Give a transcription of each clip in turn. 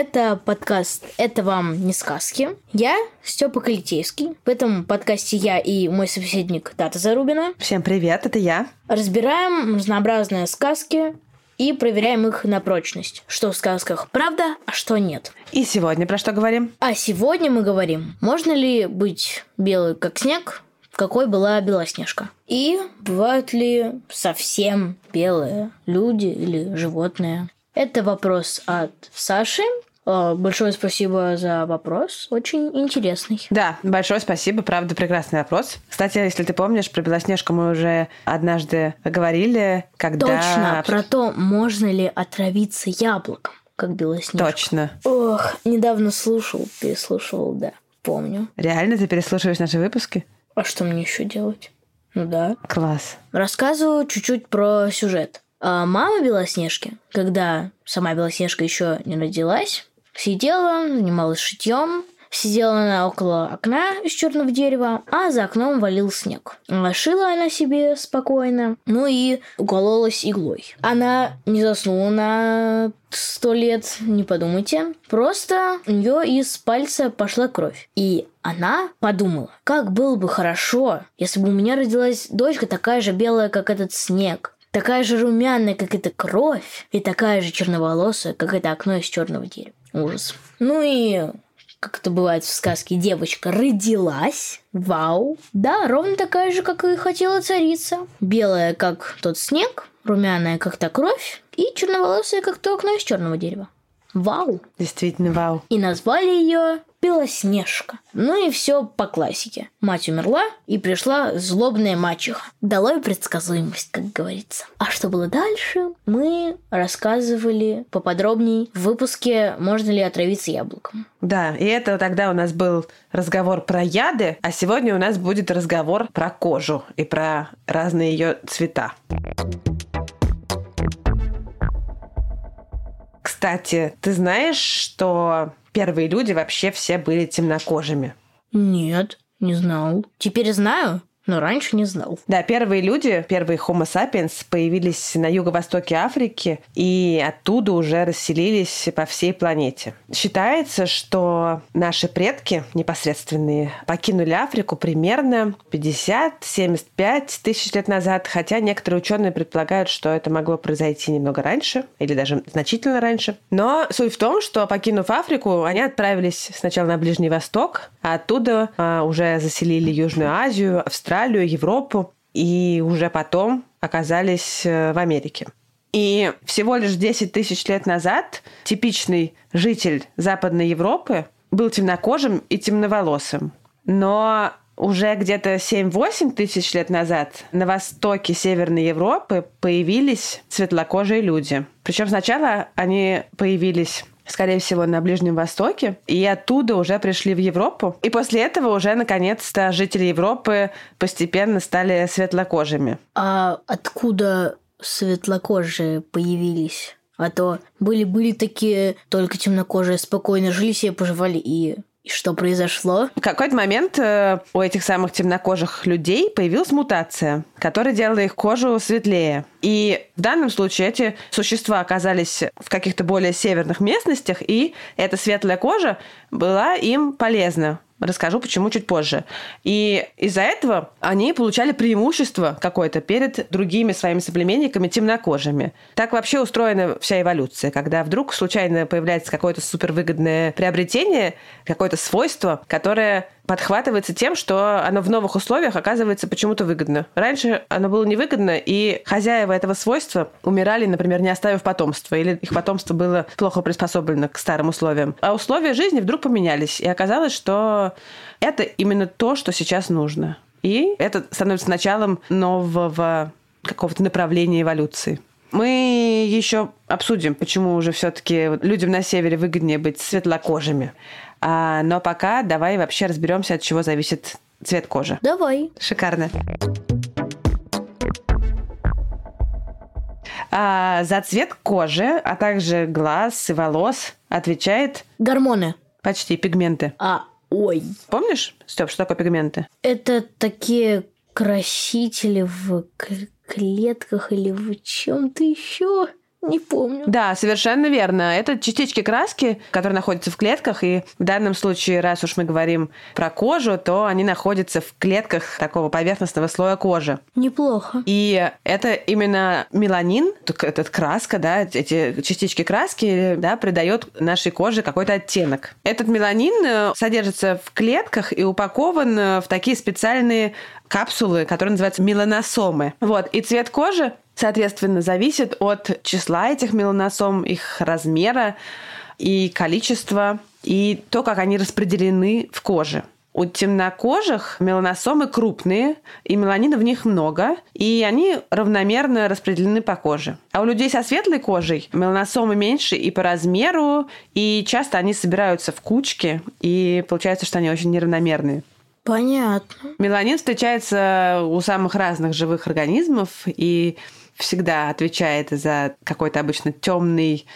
Это подкаст «Это вам не сказки». Я Степа Калитейский. В этом подкасте я и мой собеседник Тата Зарубина Всем привет, это я. разбираем разнообразные сказки и проверяем их на прочность. Что в сказках правда, а что нет. И сегодня про что говорим? А сегодня мы говорим, можно ли быть белой как снег, какой была Белоснежка. И бывают ли совсем белые люди или животные. Это вопрос от Саши. Э, Большое спасибо за вопрос. Очень интересный. Да, большое спасибо, правда, прекрасный вопрос. Кстати, если ты помнишь, про Белоснежку мы уже однажды говорили, когда... Точно, про то, можно ли отравиться яблоком, как Белоснежка. Точно. Ох, недавно слушал, переслушивал, да, помню. Реально ты переслушиваешь наши выпуски? А что мне еще делать? Ну да. Класс. Рассказываю чуть-чуть про сюжет. А мама Белоснежки, когда сама Белоснежка еще не родилась, сидела, занималась шитьем, сидела она около окна из черного дерева, а за окном валил снег. Шила она себе спокойно, ну и укололась иглой. Она не заснула на сто лет, не подумайте. Просто у нее из пальца пошла кровь. И она подумала, как было бы хорошо, если бы у меня родилась дочка такая же белая, как этот снег. Такая же румяная, как эта кровь, и такая же черноволосая, как это окно из черного дерева. Ужас. Ну и как это бывает в сказке, девочка родилась. Вау. Да, ровно такая же, как и хотела царица. Белая, как тот снег, румяная, как та кровь, и черноволосая, как то окно из черного дерева. Вау. Действительно, вау. И назвали ее Белоснежка. Ну и все по классике. Мать умерла, и пришла злобная мачеха. Долой предсказуемость, как говорится. А что было дальше, мы рассказывали поподробнее в выпуске «Можно ли отравиться яблоком?». Да, и это тогда у нас был разговор про яды, а сегодня у нас будет разговор про кожу и про разные ее цвета. Кстати, ты знаешь, что первые люди вообще все были темнокожими? Нет, не знал. Теперь знаю, но раньше не знал. Да, первые люди, первые Homo sapiens появились на юго-востоке Африки и оттуда уже расселились по всей планете. Считается, что наши предки непосредственные покинули Африку примерно 50-75 тысяч лет назад, хотя некоторые ученые предполагают, что это могло произойти немного раньше или даже значительно раньше. Но суть в том, что покинув Африку, они отправились сначала на Ближний Восток, а оттуда а, уже заселили Южную Азию, Австралию, Европу и уже потом оказались э, в Америке. И всего лишь 10 тысяч лет назад типичный житель Западной Европы был темнокожим и темноволосым. Но уже где-то 7-8 тысяч лет назад на востоке Северной Европы появились светлокожие люди. Причем сначала они появились скорее всего, на Ближнем Востоке, и оттуда уже пришли в Европу. И после этого уже, наконец-то, жители Европы постепенно стали светлокожими. А откуда светлокожие появились? А то были-были такие только темнокожие, спокойно жили себе, поживали и... И что произошло? В какой-то момент э, у этих самых темнокожих людей появилась мутация, которая делала их кожу светлее. И в данном случае эти существа оказались в каких-то более северных местностях, и эта светлая кожа была им полезна. Расскажу, почему чуть позже. И из-за этого они получали преимущество какое-то перед другими своими соплеменниками темнокожими. Так вообще устроена вся эволюция, когда вдруг случайно появляется какое-то супервыгодное приобретение, какое-то свойство, которое подхватывается тем, что оно в новых условиях оказывается почему-то выгодно. Раньше оно было невыгодно, и хозяева этого свойства умирали, например, не оставив потомства, или их потомство было плохо приспособлено к старым условиям. А условия жизни вдруг поменялись, и оказалось, что это именно то, что сейчас нужно. И это становится началом нового какого-то направления эволюции. Мы еще обсудим, почему уже все-таки людям на севере выгоднее быть светлокожими. А, но пока давай вообще разберемся, от чего зависит цвет кожи. Давай. Шикарно. А, за цвет кожи, а также глаз и волос отвечает Гормоны. почти пигменты. А, ой. Помнишь, Степ, что такое пигменты? Это такие красители в клетках или в чем-то еще. Не помню. Да, совершенно верно. Это частички краски, которые находятся в клетках, и в данном случае, раз уж мы говорим про кожу, то они находятся в клетках такого поверхностного слоя кожи. Неплохо. И это именно меланин, этот краска, да, эти частички краски, да, придает нашей коже какой-то оттенок. Этот меланин э, содержится в клетках и упакован э, в такие специальные капсулы, которые называются меланосомы. Вот. И цвет кожи, соответственно, зависит от числа этих меланосом, их размера и количества, и то, как они распределены в коже. У темнокожих меланосомы крупные, и меланина в них много, и они равномерно распределены по коже. А у людей со светлой кожей меланосомы меньше и по размеру, и часто они собираются в кучки, и получается, что они очень неравномерные. Понятно. Меланин встречается у самых разных живых организмов и всегда отвечает за какой-то обычно темный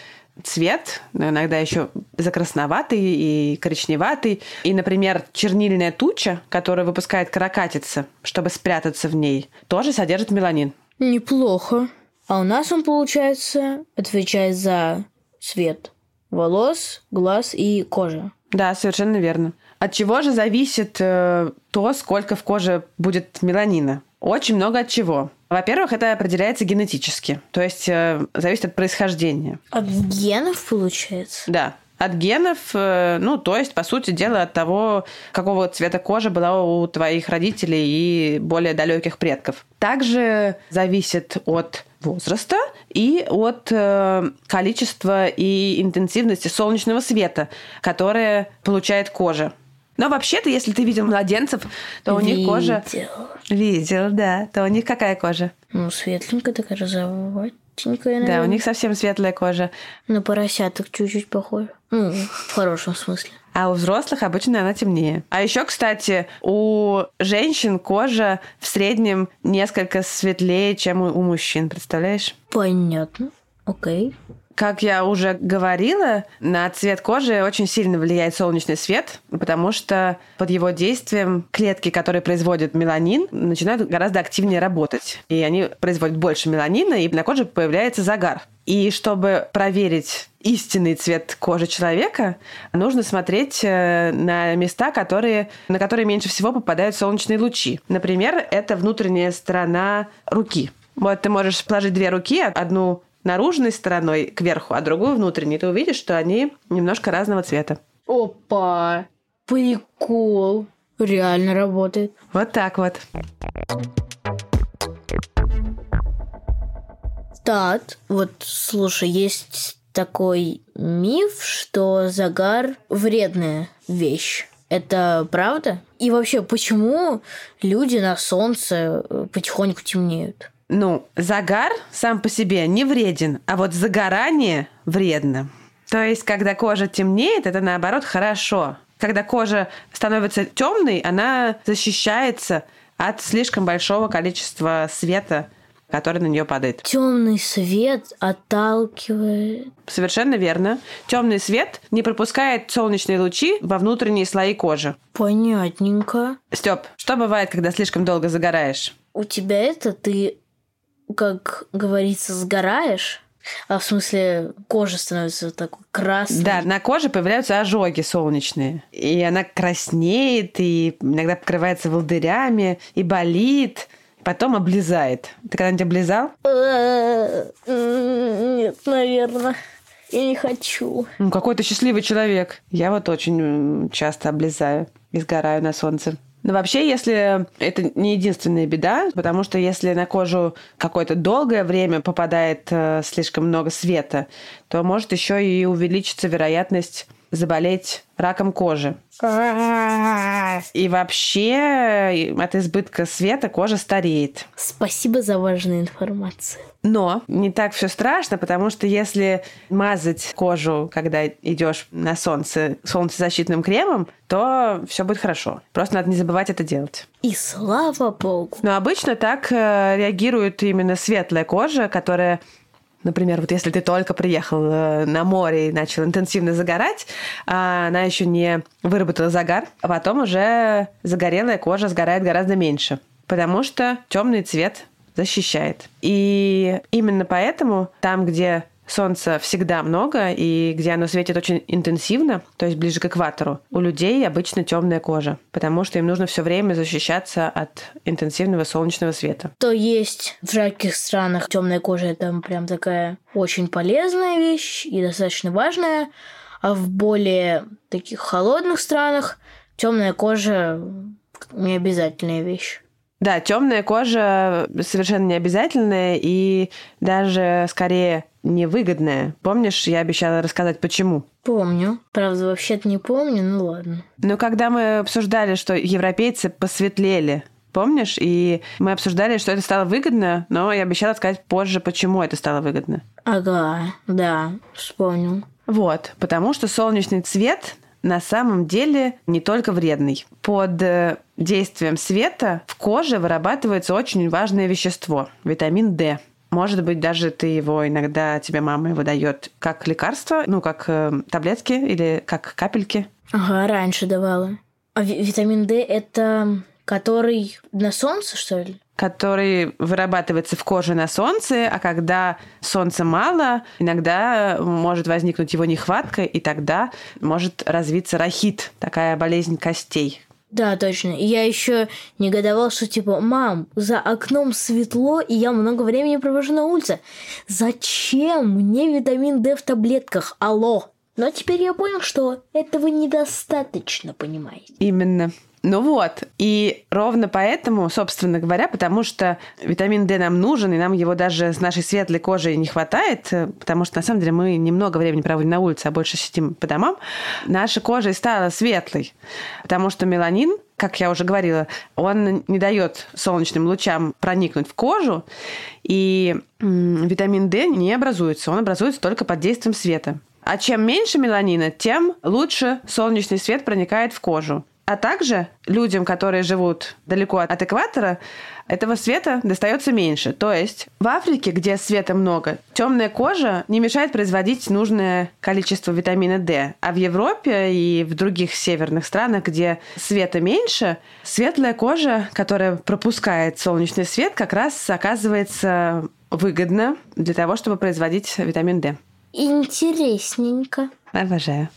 цвет, но иногда еще за красноватый и коричневатый. И, например, чернильная туча, которую выпускает каракатица, чтобы спрятаться в ней, тоже содержит меланин. Неплохо. А у нас он, получается, отвечает за цвет волос, глаз и кожи. Да, совершенно верно. От чего же зависит э, то, сколько в коже будет меланина? Очень много от чего. Во-первых, это определяется генетически, то есть э, зависит от происхождения. От генов, получается? Да, от генов, э, ну, то есть, по сути дела, от того, какого цвета кожа была у твоих родителей и более далеких предков. Также зависит от возраста и от э, количества и интенсивности солнечного света, которое получает кожа. Но вообще-то, если ты видел младенцев, то у них кожа... Видел. Видел, да. То у них какая кожа? Ну, светленькая такая, розоватенькая, Да, у наверное. них совсем светлая кожа. На поросяток чуть-чуть похоже. Ну, в хорошем смысле. А у взрослых обычно она темнее. А еще, кстати, у женщин кожа в среднем несколько светлее, чем у у мужчин, представляешь? Понятно. Окей. Как я уже говорила, на цвет кожи очень сильно влияет солнечный свет, потому что под его действием клетки, которые производят меланин, начинают гораздо активнее работать. И они производят больше меланина, и на коже появляется загар. И чтобы проверить истинный цвет кожи человека, нужно смотреть э, на места, которые, на которые меньше всего попадают солнечные лучи. Например, это внутренняя сторона руки. Вот ты можешь положить две руки, одну наружной стороной кверху, а другую внутренней. Ты увидишь, что они немножко разного цвета. Опа! Прикол. Реально работает. Вот так вот. Так, вот слушай, есть такой миф, что загар вредная вещь. Это правда? И вообще, почему люди на солнце э, потихоньку темнеют? Ну, загар сам по себе не вреден, а вот загорание вредно. То есть, когда кожа темнеет, это наоборот хорошо. Когда кожа становится темной, она защищается от слишком большого количества света, который на нее падает. Темный свет отталкивает. Совершенно верно. Темный свет не пропускает солнечные лучи во внутренние слои кожи. Понятненько. Степ, что бывает, когда слишком долго загораешь? У тебя это ты, как говорится, сгораешь, а в смысле кожа становится такой красной. Да, на коже появляются ожоги солнечные. И она краснеет, и иногда покрывается волдырями, и болит, потом облезает. Ты когда-нибудь облизал? Э, Нет, наверное. Я не хочу. Ну, какой ты счастливый человек. Я вот очень часто облезаю и сгораю на солнце. Но вообще, если это не единственная беда, потому что если на кожу какое-то долгое время попадает э, слишком много света, то может еще и увеличиться вероятность заболеть раком кожи. И вообще от избытка света кожа стареет. Спасибо за важную информацию. Но не так все страшно, потому что если мазать кожу, когда идешь на солнце солнцезащитным кремом, то все будет хорошо. Просто надо не забывать это делать. И слава богу. Но обычно так э, реагирует именно светлая кожа, которая Например, вот если ты только приехал э, на море и начал интенсивно загорать, а она еще не выработала загар, а потом уже загорелая кожа сгорает гораздо меньше, потому что темный цвет защищает. И именно поэтому там, где солнца всегда много, и где оно светит очень интенсивно, то есть ближе к экватору, у людей обычно темная кожа, потому что им нужно все время защищаться от интенсивного солнечного света. То есть в жарких странах темная кожа это прям такая очень полезная вещь и достаточно важная, а в более таких холодных странах темная кожа не обязательная вещь. Да, темная кожа совершенно не обязательная и даже скорее невыгодная. Помнишь, я обещала рассказать, почему? Помню. Правда, вообще-то не помню, ну ладно. Но когда мы обсуждали, что европейцы посветлели, помнишь? И мы обсуждали, что это стало выгодно, но я обещала сказать позже, почему это стало выгодно. Ага, да, вспомнил. Вот, потому что солнечный цвет на самом деле не только вредный. Под э, действием света в коже вырабатывается очень важное вещество – витамин D. Может быть, даже ты его иногда, тебе мама его дает как лекарство, ну, как э, таблетки или как капельки. Ага, раньше давала. А витамин D это который на солнце, что ли? который вырабатывается в коже на солнце, а когда солнца мало, иногда может возникнуть его нехватка, и тогда может развиться рахит, такая болезнь костей. Да, точно. Я еще негодовал, что типа, мам, за окном светло, и я много времени провожу на улице. Зачем мне витамин D в таблетках? Алло. Но теперь я понял, что этого недостаточно, понимаете? Именно. Ну вот, и ровно поэтому, собственно говоря, потому что витамин D нам нужен, и нам его даже с нашей светлой кожей не хватает, потому что на самом деле мы немного времени проводим на улице, а больше сидим по домам, наша кожа и стала светлой, потому что меланин как я уже говорила, он не дает солнечным лучам проникнуть в кожу, и витамин D не образуется, он образуется только под действием света. А чем меньше меланина, тем лучше солнечный свет проникает в кожу. А также людям, которые живут далеко от экватора, этого света достается меньше. То есть в Африке, где света много, темная кожа не мешает производить нужное количество витамина D. А в Европе и в других северных странах, где света меньше, светлая кожа, которая пропускает солнечный свет, как раз оказывается выгодно для того, чтобы производить витамин D. Интересненько. Обожаю.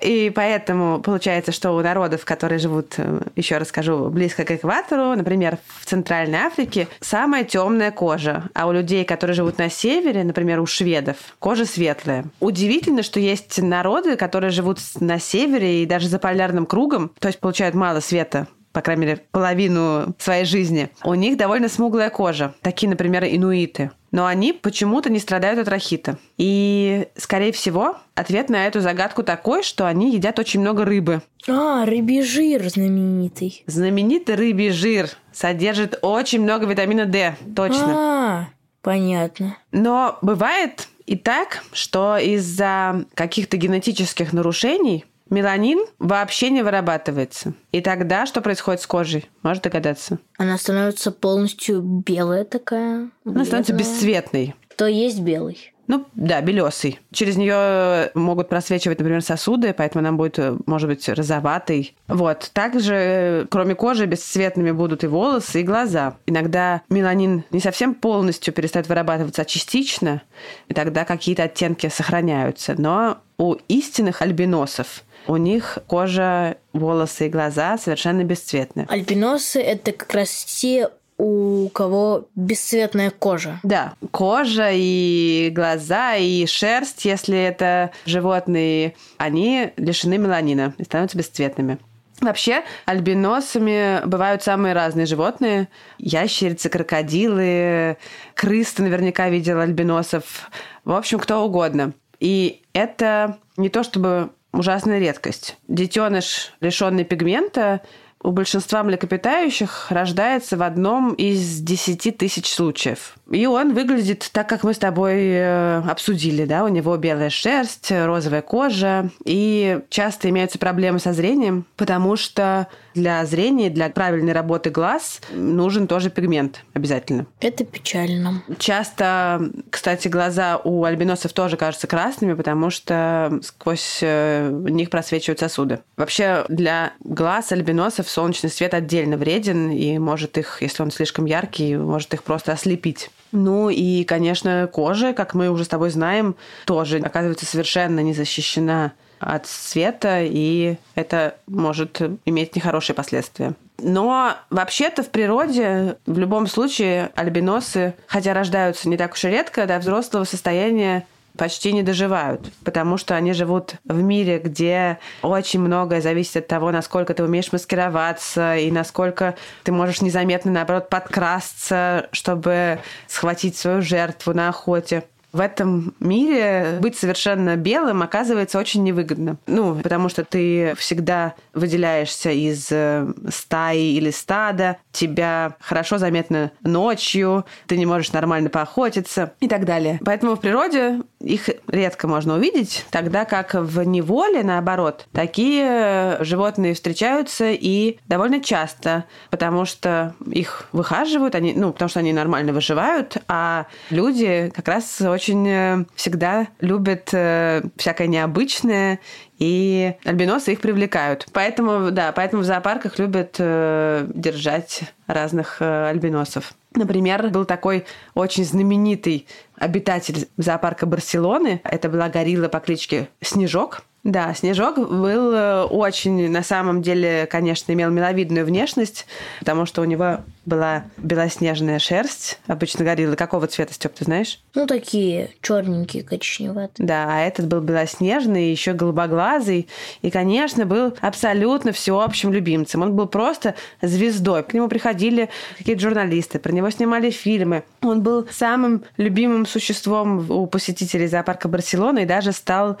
И поэтому получается, что у народов, которые живут, э, еще расскажу, близко к экватору, например, в Центральной Африке, самая темная кожа, а у людей, которые живут на севере, например, у шведов, кожа светлая. Удивительно, что есть народы, которые живут на севере и даже за полярным кругом, то есть получают мало света по крайней мере, половину своей жизни, у них довольно смуглая кожа. Такие, например, инуиты. Но они почему-то не страдают от рахита. И, скорее всего, ответ на эту загадку такой, что они едят очень много рыбы. А, рыбий жир знаменитый. Знаменитый рыбий жир содержит очень много витамина D, точно. А, понятно. Но бывает и так, что из-за каких-то генетических нарушений меланин вообще не вырабатывается. И тогда что происходит с кожей? Можешь догадаться? Она становится полностью белая такая. Она становится бесцветной. То есть белый. Ну, да, белесый. Через нее могут просвечивать, например, сосуды, поэтому она будет, может быть, розоватой. Вот. Также, кроме кожи, бесцветными будут и волосы, и глаза. Иногда меланин не совсем полностью перестает вырабатываться, а частично, и тогда какие-то оттенки сохраняются. Но у истинных альбиносов у них кожа, волосы и глаза совершенно бесцветны. Альбиносы – это как раз те, у кого бесцветная кожа. Да, кожа и глаза и шерсть, если это животные, они лишены меланина и становятся бесцветными. Вообще, альбиносами бывают самые разные животные. Ящерицы, крокодилы, крыс ты наверняка видел альбиносов. В общем, кто угодно. И это не то чтобы ужасная редкость. Детеныш, лишенный пигмента, у большинства млекопитающих рождается в одном из 10 тысяч случаев. И он выглядит так, как мы с тобой э, обсудили, да, у него белая шерсть, розовая кожа, и часто имеются проблемы со зрением, потому что для зрения, для правильной работы глаз нужен тоже пигмент обязательно. Это печально. Часто, кстати, глаза у альбиносов тоже кажутся красными, потому что сквозь э, них просвечивают сосуды. Вообще для глаз альбиносов солнечный свет отдельно вреден и может их, если он слишком яркий, может их просто ослепить. Ну и, конечно, кожа, как мы уже с тобой знаем, тоже оказывается совершенно не защищена от света, и это может иметь нехорошие последствия. Но вообще-то в природе в любом случае альбиносы, хотя рождаются не так уж и редко, до взрослого состояния почти не доживают, потому что они живут в мире, где очень многое зависит от того, насколько ты умеешь маскироваться и насколько ты можешь незаметно, наоборот, подкрасться, чтобы схватить свою жертву на охоте в этом мире быть совершенно белым оказывается очень невыгодно. Ну, потому что ты всегда выделяешься из э, стаи или стада, тебя хорошо заметно ночью, ты не можешь нормально поохотиться и так далее. Поэтому в природе их редко можно увидеть, тогда как в неволе, наоборот, такие животные встречаются и довольно часто, потому что их выхаживают, они, ну, потому что они нормально выживают, а люди как раз очень э, всегда любят э, всякое необычное, и альбиносы их привлекают. Поэтому, да, поэтому в зоопарках любят э, держать разных альбиносов. Например, был такой очень знаменитый обитатель зоопарка Барселоны. Это была горилла по кличке Снежок. Да, Снежок был очень, на самом деле, конечно, имел миловидную внешность, потому что у него была белоснежная шерсть. Обычно гориллы какого цвета, Степ, ты знаешь? Ну, такие черненькие, коричневатые. Да, а этот был белоснежный, еще голубоглазый. И, конечно, был абсолютно всеобщим любимцем. Он был просто звездой. К нему приходили какие-то журналисты, про него снимали фильмы. Он был самым любимым существом у посетителей зоопарка Барселоны и даже стал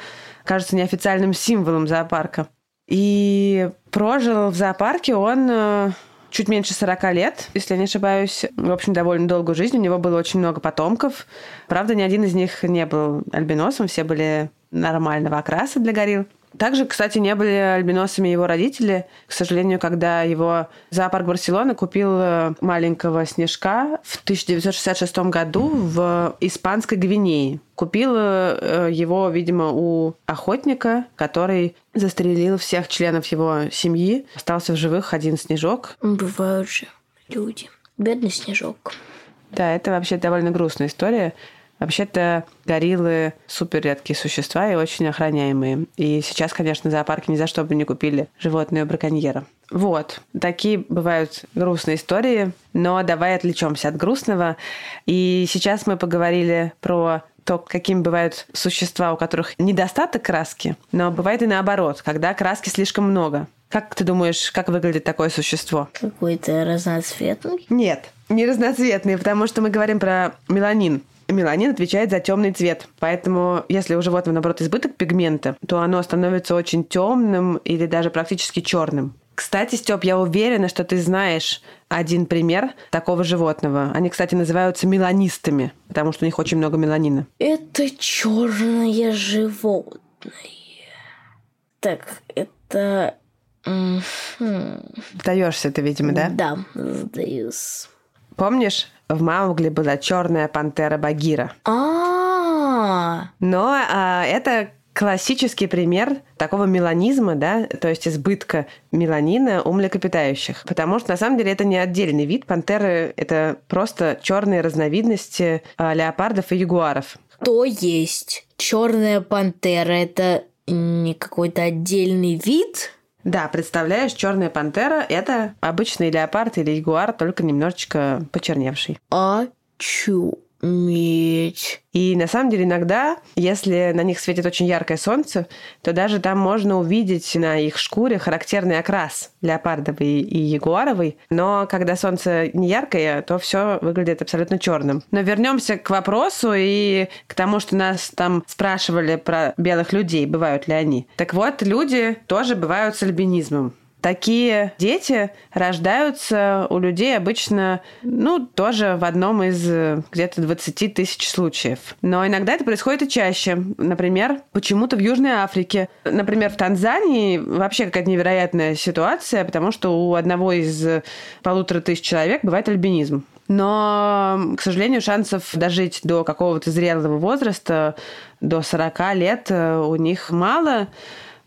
кажется, неофициальным символом зоопарка. И прожил в зоопарке он э, чуть меньше 40 лет, если я не ошибаюсь. В общем, довольно долгую жизнь. У него было очень много потомков. Правда, ни один из них не был альбиносом, все были нормального окраса для горилл. Также, кстати, не были альбиносами его родители. К сожалению, когда его зоопарк Барселоны купил э, маленького снежка в 1966 году в Испанской Гвинее. Купил э, его, видимо, у охотника, который застрелил всех членов его семьи. Остался в живых один снежок. Бывают же люди. Бедный снежок. Да, это вообще довольно грустная история. Вообще-то гориллы супер редкие существа и очень охраняемые. И сейчас, конечно, зоопарки ни за что бы не купили животное у браконьера. Вот, такие бывают грустные истории, но давай отвлечемся от грустного. И сейчас мы поговорили про то, какими бывают существа, у которых недостаток краски, но бывает и наоборот, когда краски слишком много. Как ты думаешь, как выглядит такое существо? Какой-то разноцветный? Нет, не разноцветный, потому что мы говорим про меланин меланин отвечает за темный цвет. Поэтому, если у животного, наоборот, избыток пигмента, то оно становится очень темным или даже практически черным. Кстати, Степ, я уверена, что ты знаешь один пример такого животного. Они, кстати, называются меланистами, потому что у них очень много меланина. Это черное животное. Так, это... Сдаешься ты, видимо, да? Да, сдаюсь. Помнишь, в Маугли была черная пантера Багира. А, Но а, это классический пример такого меланизма, да, то есть избытка меланина у млекопитающих. Потому что на самом деле это не отдельный вид. Пантеры это просто черные разновидности а, леопардов и ягуаров. то есть черная пантера это не какой-то отдельный вид? Да, представляешь, черная пантера это обычный леопард или ягуар, только немножечко почерневший. А чу. Медь. И на самом деле иногда, если на них светит очень яркое солнце, то даже там можно увидеть на их шкуре характерный окрас леопардовый и ягуаровый. Но когда солнце не яркое, то все выглядит абсолютно черным. Но вернемся к вопросу и к тому, что нас там спрашивали про белых людей, бывают ли они. Так вот, люди тоже бывают с альбинизмом. Такие дети рождаются у людей обычно, ну, тоже в одном из э, где-то 20 тысяч случаев. Но иногда это происходит и чаще. Например, почему-то в Южной Африке. Например, в Танзании вообще какая-то невероятная ситуация, потому что у одного из полутора тысяч человек бывает альбинизм. Но, к сожалению, шансов дожить до какого-то зрелого возраста, до 40 лет э, у них мало.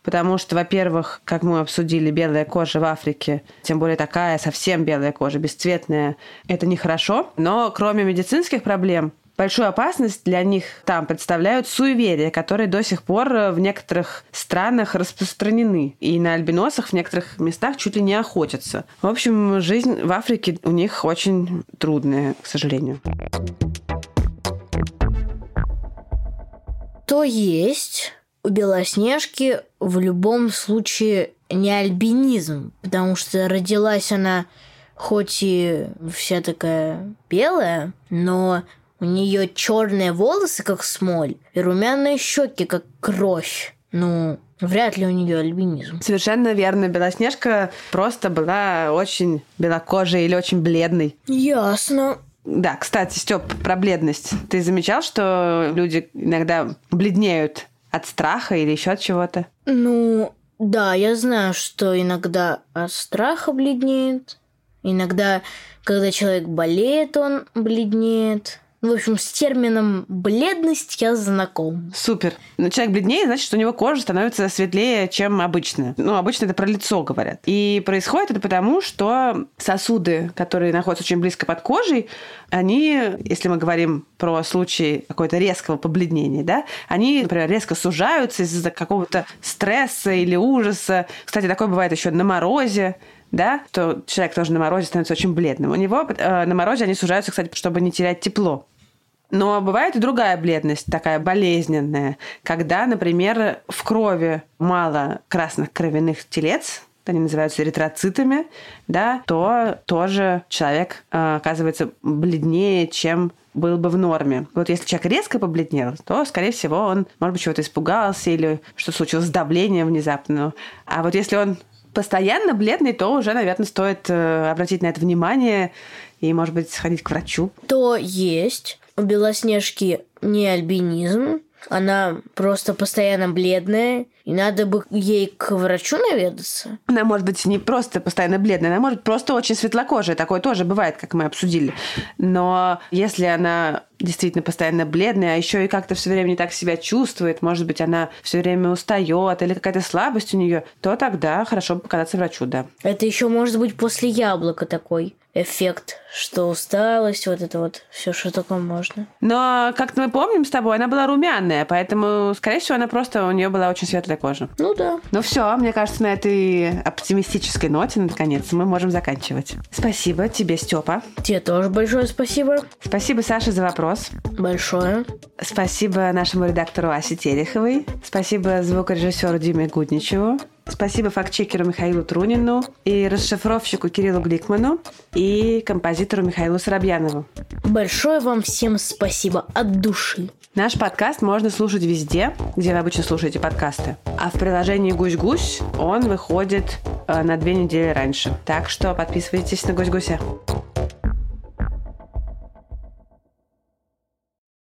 Потому что, во-первых, как мы обсудили, белая кожа в Африке, тем более такая совсем белая кожа, бесцветная, это нехорошо. Но кроме медицинских проблем, большую опасность для них там представляют суеверия, которые до сих пор в некоторых странах распространены. И на альбиносах в некоторых местах чуть ли не охотятся. В общем, жизнь в Африке у них очень трудная, к сожалению. То есть у Белоснежки в любом случае не альбинизм, потому что родилась она хоть и вся такая белая, но у нее черные волосы, как смоль, и румяные щеки, как кровь. Ну, вряд ли у нее альбинизм. Совершенно верно. Белоснежка просто была очень белокожей или очень бледной. Ясно. Да, кстати, Степ, про бледность. Ты замечал, что люди иногда бледнеют от страха или еще от чего-то? Ну, да, я знаю, что иногда от страха бледнеет. Иногда, когда человек болеет, он бледнеет. В общем, с термином бледность я знаком. Супер. Но человек бледнее, значит, что у него кожа становится светлее, чем обычно. Ну, обычно это про лицо говорят. И происходит это потому, что сосуды, которые находятся очень близко под кожей, они, если мы говорим про случай какого-то резкого побледнения, да, они, например, резко сужаются из-за какого-то стресса или ужаса. Кстати, такое бывает еще на морозе да, то человек тоже на морозе становится очень бледным. У него э, на морозе они сужаются, кстати, чтобы не терять тепло. Но бывает и другая бледность, такая болезненная, когда, например, в крови мало красных кровяных телец, они называются эритроцитами, да, то тоже человек э, оказывается бледнее, чем был бы в норме. Вот если человек резко побледнел, то, скорее всего, он, может быть, чего-то испугался или что-то случилось с давлением внезапно. А вот если он постоянно бледный, то уже, наверное, стоит э, обратить на это внимание и, может быть, сходить к врачу. То есть у Белоснежки не альбинизм, она просто постоянно бледная, и надо бы ей к врачу наведаться. Она может быть не просто постоянно бледная, она может быть просто очень светлокожая. Такое тоже бывает, как мы обсудили. Но если она действительно постоянно бледная, а еще и как-то все время не так себя чувствует, может быть, она все время устает или какая-то слабость у нее, то тогда хорошо показаться врачу, да. Это еще может быть после яблока такой эффект, что усталость, вот это вот все, что такое можно. Но, как мы помним с тобой, она была румяная, поэтому, скорее всего, она просто у нее была очень светлая кожа. Ну да. Ну все, мне кажется, на этой оптимистической ноте, наконец, мы можем заканчивать. Спасибо тебе, Степа. Тебе тоже большое спасибо. Спасибо, Саша, за вопрос. Большое. Спасибо нашему редактору Асе Тереховой. Спасибо звукорежиссеру Диме Гудничеву. Спасибо фактчекеру Михаилу Трунину и расшифровщику Кириллу Гликману и композитору Михаилу Соробьянову. Большое вам всем спасибо от души. Наш подкаст можно слушать везде, где вы обычно слушаете подкасты. А в приложении «Гусь-гусь» он выходит э, на две недели раньше. Так что подписывайтесь на «Гусь-гуся».